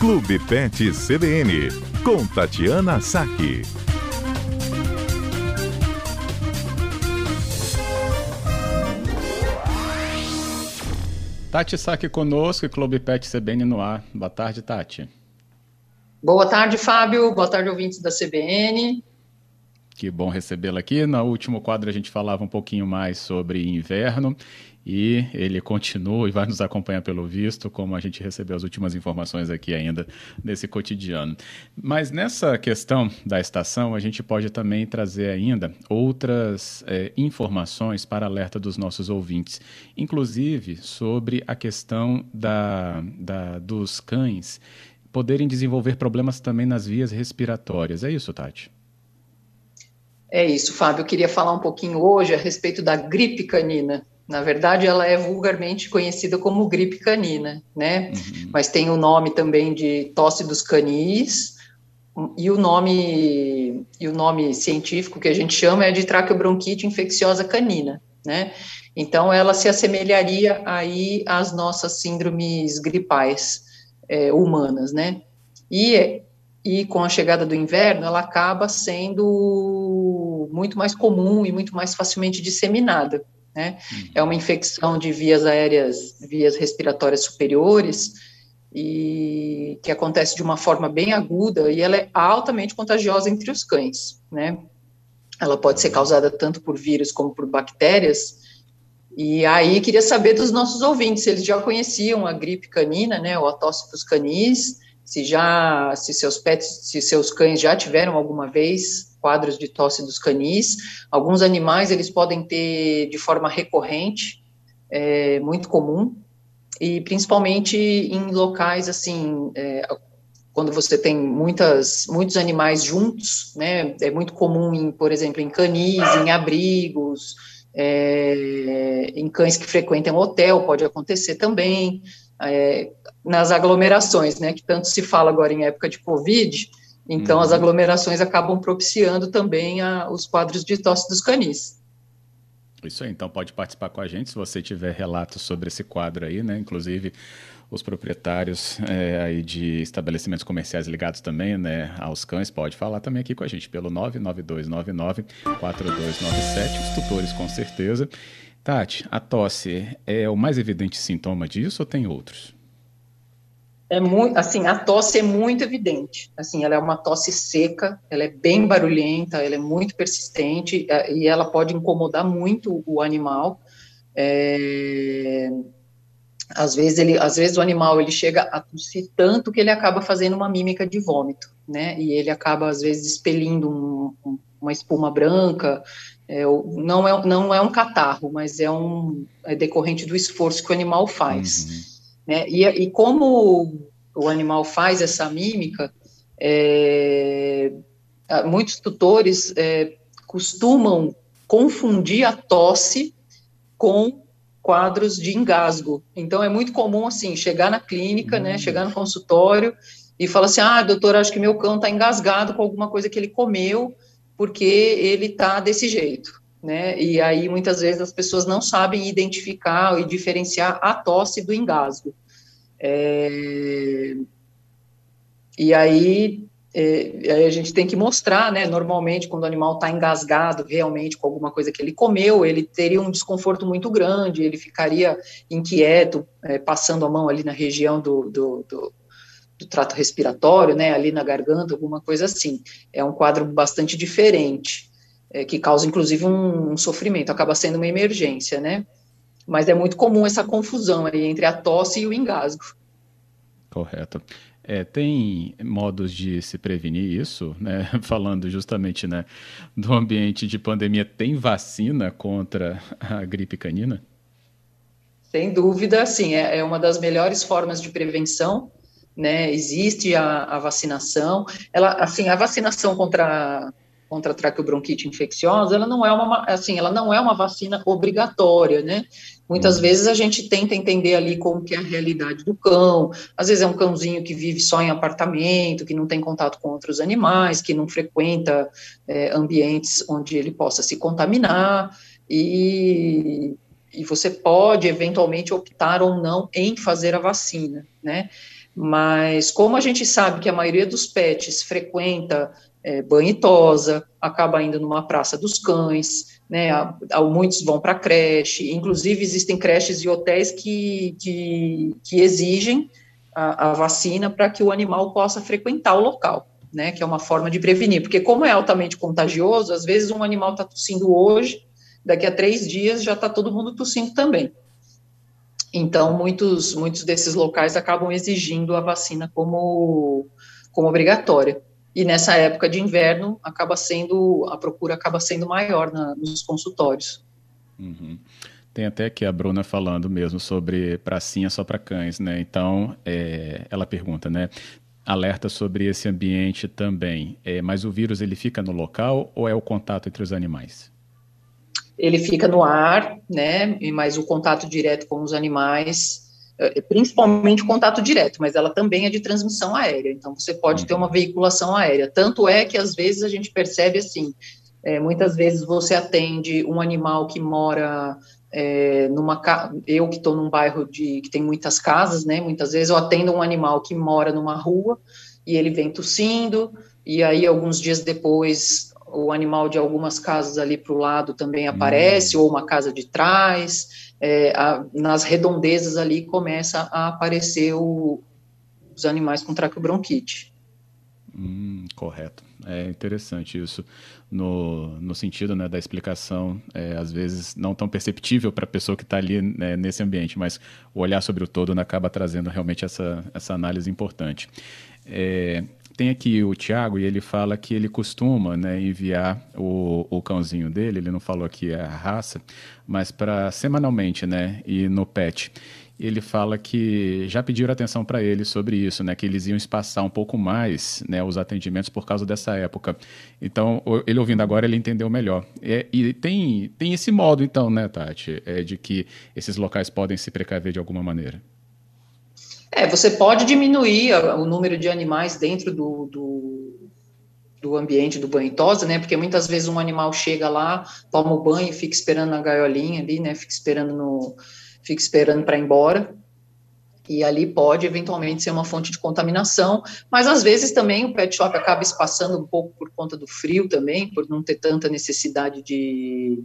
Clube Pet CBN, com Tatiana Saque. Tati Saque conosco, Clube Pet CBN no ar. Boa tarde, Tati. Boa tarde, Fábio. Boa tarde, ouvintes da CBN. Que bom recebê-la aqui. No último quadro a gente falava um pouquinho mais sobre inverno e ele continua e vai nos acompanhar pelo visto, como a gente recebeu as últimas informações aqui ainda nesse cotidiano. Mas nessa questão da estação, a gente pode também trazer ainda outras é, informações para alerta dos nossos ouvintes, inclusive sobre a questão da, da, dos cães poderem desenvolver problemas também nas vias respiratórias. É isso, Tati? É isso, Fábio. Eu queria falar um pouquinho hoje a respeito da gripe canina. Na verdade, ela é vulgarmente conhecida como gripe canina, né? Uhum. Mas tem o nome também de tosse dos canis e o nome e o nome científico que a gente chama é de traqueobronquite infecciosa canina, né? Então, ela se assemelharia aí às nossas síndromes gripais é, humanas, né? E e com a chegada do inverno, ela acaba sendo muito mais comum e muito mais facilmente disseminada. Né? Uhum. É uma infecção de vias aéreas, vias respiratórias superiores, e que acontece de uma forma bem aguda e ela é altamente contagiosa entre os cães, né? Ela pode ser causada tanto por vírus como por bactérias. E aí queria saber dos nossos ouvintes se eles já conheciam a gripe canina, né, ou a tosse dos canis, se já, se seus pets, se seus cães já tiveram alguma vez quadros de tosse dos canis. Alguns animais eles podem ter de forma recorrente, é, muito comum, e principalmente em locais assim, é, quando você tem muitas, muitos animais juntos, né, é muito comum, em, por exemplo, em canis, em abrigos, é, em cães que frequentam hotel, pode acontecer também, é, nas aglomerações, né, que tanto se fala agora em época de Covid, então uhum. as aglomerações acabam propiciando também a, os quadros de tosse dos canis. Isso aí, então pode participar com a gente se você tiver relatos sobre esse quadro aí, né, inclusive os proprietários é, aí de estabelecimentos comerciais ligados também né, aos cães, pode falar também aqui com a gente pelo 99299-4297, os tutores com certeza. Tati, a tosse é o mais evidente sintoma disso ou tem outros? É muito, assim, a tosse é muito evidente. Assim, ela é uma tosse seca, ela é bem barulhenta, ela é muito persistente é, e ela pode incomodar muito o animal. É, às vezes ele, às vezes o animal ele chega a tossir tanto que ele acaba fazendo uma mímica de vômito, né? E ele acaba às vezes expelindo um, um, uma espuma branca é, não, é, não é um catarro, mas é um é decorrente do esforço que o animal faz. Uhum. Né? E, e como o animal faz essa mímica, é, muitos tutores é, costumam confundir a tosse com quadros de engasgo. Então é muito comum assim chegar na clínica, né, uhum. né, chegar no consultório e falar assim, ah, doutor, acho que meu cão está engasgado com alguma coisa que ele comeu porque ele está desse jeito, né? E aí muitas vezes as pessoas não sabem identificar e diferenciar a tosse do engasgo. É... E aí, é, aí a gente tem que mostrar, né? Normalmente, quando o animal está engasgado realmente com alguma coisa que ele comeu, ele teria um desconforto muito grande, ele ficaria inquieto, é, passando a mão ali na região do, do, do do trato respiratório, né, ali na garganta, alguma coisa assim. É um quadro bastante diferente, é, que causa inclusive um, um, sofrimento, acaba sendo uma emergência, né? Mas é muito comum essa confusão aí entre a tosse e o engasgo. Correto. É, tem modos de se prevenir isso, né? Falando justamente né, do ambiente de pandemia, tem vacina contra a gripe canina? Sem dúvida, sim, é, é uma das melhores formas de prevenção né? Existe a, a vacinação. Ela, assim, a vacinação contra contra a traqueobronquite infecciosa, ela não é uma, assim, ela não é uma vacina obrigatória, né? Muitas uhum. vezes a gente tenta entender ali como que é a realidade do cão. Às vezes é um cãozinho que vive só em apartamento, que não tem contato com outros animais, que não frequenta é, ambientes onde ele possa se contaminar e, e você pode eventualmente optar ou não em fazer a vacina, né? Mas como a gente sabe que a maioria dos pets frequenta é, banho e tosa, acaba indo numa praça dos cães, né, muitos vão para creche, inclusive existem creches e hotéis que, que, que exigem a, a vacina para que o animal possa frequentar o local, né, que é uma forma de prevenir, porque como é altamente contagioso, às vezes um animal está tossindo hoje, daqui a três dias já está todo mundo tossindo também. Então, muitos, muitos desses locais acabam exigindo a vacina como, como obrigatória. E nessa época de inverno, acaba sendo, a procura acaba sendo maior na, nos consultórios. Uhum. Tem até aqui a Bruna falando mesmo sobre pracinha só para cães, né? Então, é, ela pergunta, né? Alerta sobre esse ambiente também. É, mas o vírus ele fica no local ou é o contato entre os animais? Ele fica no ar, né? Mas o contato direto com os animais, é, principalmente o contato direto, mas ela também é de transmissão aérea. Então você pode ter uma uhum. veiculação aérea. Tanto é que às vezes a gente percebe assim, é, muitas vezes você atende um animal que mora é, numa eu que estou num bairro de que tem muitas casas, né? Muitas vezes eu atendo um animal que mora numa rua e ele vem tossindo e aí alguns dias depois o animal de algumas casas ali para o lado também aparece, hum. ou uma casa de trás, é, a, nas redondezas ali começa a aparecer o, os animais com traqueobronquite. Hum, correto. É interessante isso, no, no sentido né, da explicação, é, às vezes não tão perceptível para a pessoa que está ali né, nesse ambiente, mas o olhar sobre o todo né, acaba trazendo realmente essa, essa análise importante. É, tem aqui o Tiago e ele fala que ele costuma né, enviar o, o cãozinho dele, ele não falou aqui a raça, mas para semanalmente, né, e no pet. Ele fala que já pediram atenção para ele sobre isso, né, que eles iam espaçar um pouco mais né, os atendimentos por causa dessa época. Então, ele ouvindo agora, ele entendeu melhor. É, e tem, tem esse modo, então, né, Tati, é, de que esses locais podem se precaver de alguma maneira. É, você pode diminuir o número de animais dentro do, do, do ambiente do banho e tosa, né? Porque muitas vezes um animal chega lá, toma o banho e fica esperando na gaiolinha ali, né? Fica esperando no, fica esperando para ir embora. E ali pode eventualmente ser uma fonte de contaminação, mas às vezes também o pet shop acaba espaçando um pouco por conta do frio também, por não ter tanta necessidade de,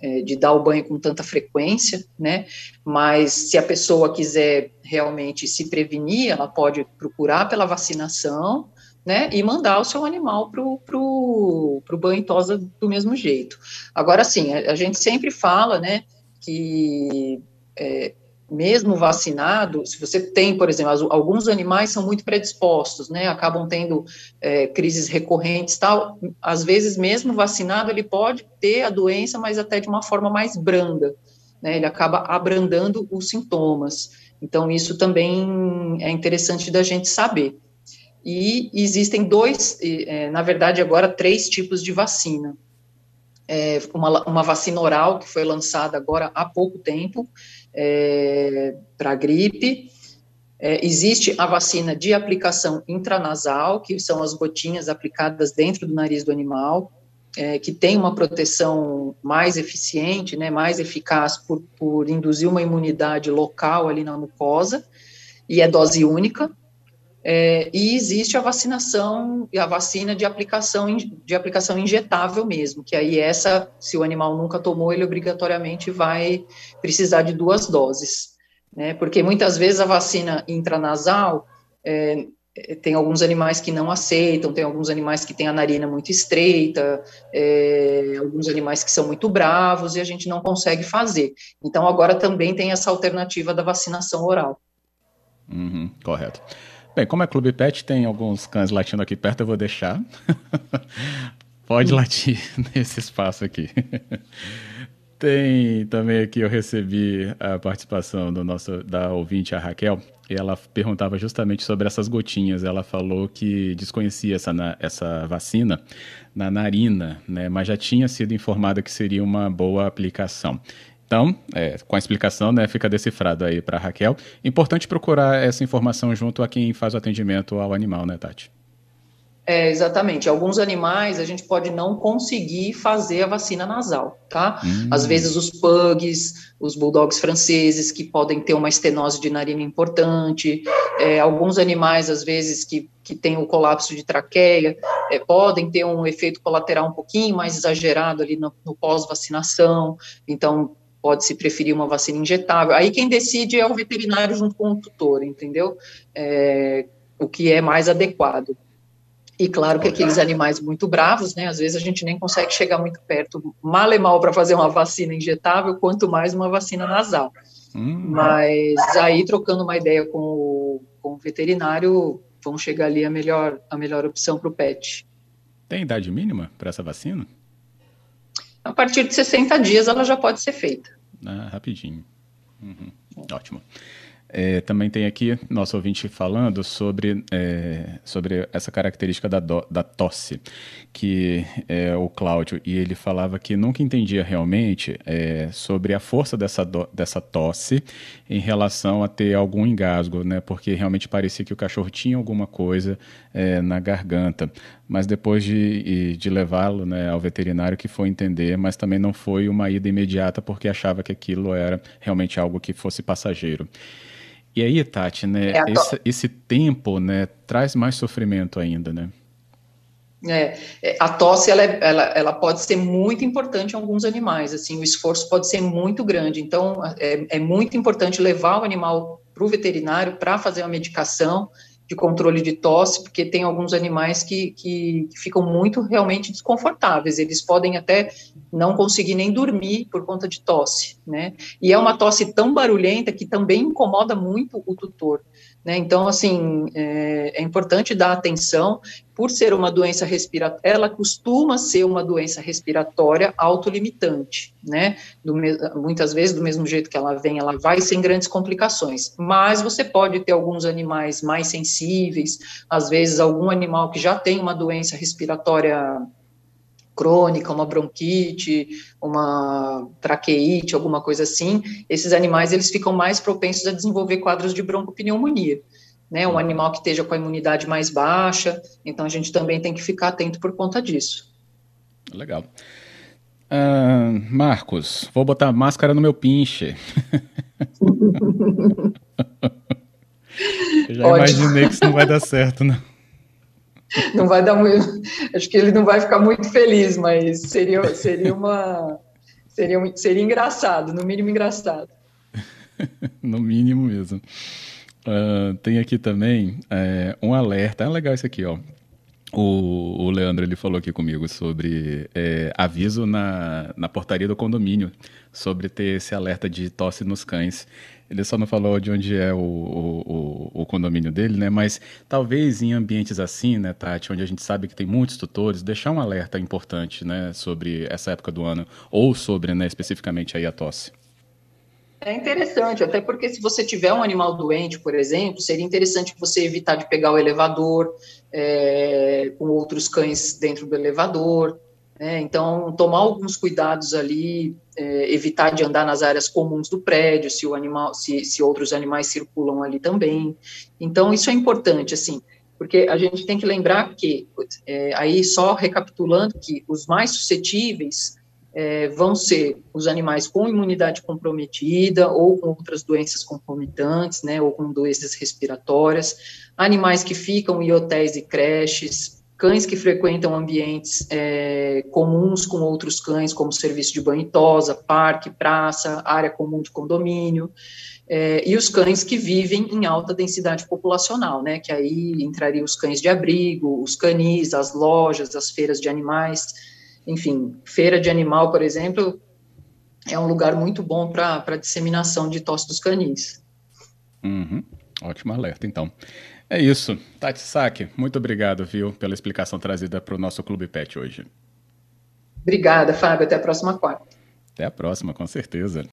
é, de dar o banho com tanta frequência, né? Mas se a pessoa quiser realmente se prevenir, ela pode procurar pela vacinação, né? E mandar o seu animal para o pro, pro banho tosa do mesmo jeito. Agora, sim, a, a gente sempre fala, né? Que é, mesmo vacinado, se você tem, por exemplo, alguns animais são muito predispostos, né, acabam tendo é, crises recorrentes tal, às vezes mesmo vacinado ele pode ter a doença, mas até de uma forma mais branda, né, ele acaba abrandando os sintomas, então isso também é interessante da gente saber. E existem dois, é, na verdade agora três tipos de vacina, é, uma, uma vacina oral que foi lançada agora há pouco tempo, é, para gripe. É, existe a vacina de aplicação intranasal, que são as gotinhas aplicadas dentro do nariz do animal, é, que tem uma proteção mais eficiente, né, mais eficaz por, por induzir uma imunidade local ali na mucosa, e é dose única, é, e existe a vacinação e a vacina de aplicação de aplicação injetável mesmo, que aí essa, se o animal nunca tomou, ele obrigatoriamente vai precisar de duas doses, né? Porque muitas vezes a vacina intranasal é, tem alguns animais que não aceitam, tem alguns animais que têm a narina muito estreita, é, alguns animais que são muito bravos e a gente não consegue fazer. Então agora também tem essa alternativa da vacinação oral. Uhum, correto. Bem, como é Clube Pet, tem alguns cães latindo aqui perto, eu vou deixar. Pode latir nesse espaço aqui. Tem também aqui, eu recebi a participação do nosso, da ouvinte, a Raquel, e ela perguntava justamente sobre essas gotinhas. Ela falou que desconhecia essa, essa vacina na narina, né, mas já tinha sido informada que seria uma boa aplicação. Então, é, com a explicação, né, fica decifrado aí para Raquel. Importante procurar essa informação junto a quem faz o atendimento ao animal, né, Tati? É, exatamente. Alguns animais a gente pode não conseguir fazer a vacina nasal, tá? Hum. Às vezes os pugs, os bulldogs franceses, que podem ter uma estenose de narina importante, é, alguns animais, às vezes, que, que têm o colapso de traqueia, é, podem ter um efeito colateral um pouquinho mais exagerado ali no, no pós-vacinação, então pode-se preferir uma vacina injetável. Aí quem decide é o veterinário junto com o tutor, entendeu? É, o que é mais adequado. E claro que aqueles animais muito bravos, né, às vezes a gente nem consegue chegar muito perto, mal e mal para fazer uma vacina injetável, quanto mais uma vacina nasal. Hum. Mas aí, trocando uma ideia com o, com o veterinário, vão chegar ali a melhor, a melhor opção para o pet. Tem idade mínima para essa vacina? A partir de 60 dias ela já pode ser feita. Ah, rapidinho. Uhum. Ótimo. É, também tem aqui nosso ouvinte falando sobre, é, sobre essa característica da, do, da tosse, que é o Cláudio, e ele falava que nunca entendia realmente é, sobre a força dessa, do, dessa tosse em relação a ter algum engasgo, né? porque realmente parecia que o cachorro tinha alguma coisa é, na garganta. Mas depois de, de levá-lo né, ao veterinário que foi entender, mas também não foi uma ida imediata porque achava que aquilo era realmente algo que fosse passageiro. E aí, Tati, né, é esse, esse, tempo, né, traz mais sofrimento ainda, né? É, é, a tosse, ela, é, ela, ela pode ser muito importante em alguns animais, assim, o esforço pode ser muito grande, então é, é muito importante levar o animal para o veterinário para fazer a medicação, de controle de tosse, porque tem alguns animais que, que, que, ficam muito realmente desconfortáveis, eles podem até não conseguir nem dormir por conta de tosse, né? E é uma tosse tão barulhenta que também incomoda muito o tutor. Né? Então, assim, é, é, importante dar atenção, por ser uma doença respiratória, ela costuma ser uma doença respiratória autolimitante, né? Muitas vezes, do mesmo jeito que ela vem, ela vai sem grandes complicações, mas você pode ter alguns animais mais sensíveis, às vezes algum animal que já tem uma doença respiratória crônica, uma bronquite, uma traqueite, alguma coisa assim, esses animais eles ficam mais propensos a desenvolver quadros de broncopneumonia. Né, um animal que esteja com a imunidade mais baixa, então a gente também tem que ficar atento por conta disso. Legal. Uh, Marcos, vou botar máscara no meu pinche. Eu já imaginei que isso não vai dar certo, né? não vai dar muito. Acho que ele não vai ficar muito feliz, mas seria, seria uma. Seria, seria engraçado, no mínimo engraçado. no mínimo mesmo. Uh, tem aqui também é, um alerta. É legal isso aqui, ó. O, o, Leandro ele falou aqui comigo sobre é, aviso na, na portaria do condomínio sobre ter esse alerta de tosse nos cães. Ele só não falou de onde é o, o, o, condomínio dele, né? Mas talvez em ambientes assim, né, Tati, onde a gente sabe que tem muitos tutores, deixar um alerta importante, né, sobre essa época do ano ou sobre, né, especificamente aí a tosse. É interessante, até porque se você tiver um animal doente, por exemplo, seria interessante você evitar de pegar o elevador é, com outros cães dentro do elevador, né? Então, tomar alguns cuidados ali, é, evitar de andar nas áreas comuns do prédio, se o animal, se, se outros animais circulam ali também. Então, isso é importante, assim, porque a gente tem que lembrar que, é, aí só recapitulando, que os mais suscetíveis é, vão ser os animais com imunidade comprometida ou com outras doenças concomitantes, né, ou com doenças respiratórias, animais que ficam em hotéis e creches, cães que frequentam ambientes é, comuns com outros cães, como serviço de banho e tosa, parque, praça, área comum de condomínio, é, e os cães que vivem em alta densidade populacional, né, que aí entrariam os cães de abrigo, os canis, as lojas, as feiras de animais, enfim, feira de animal, por exemplo, é um lugar muito bom para disseminação de tosse dos canis. Uhum. Ótimo alerta, então. É isso. Tati Saki, muito obrigado, viu, pela explicação trazida para o nosso Clube Pet hoje. Obrigada, Fábio. Até a próxima quarta. Até a próxima, com certeza.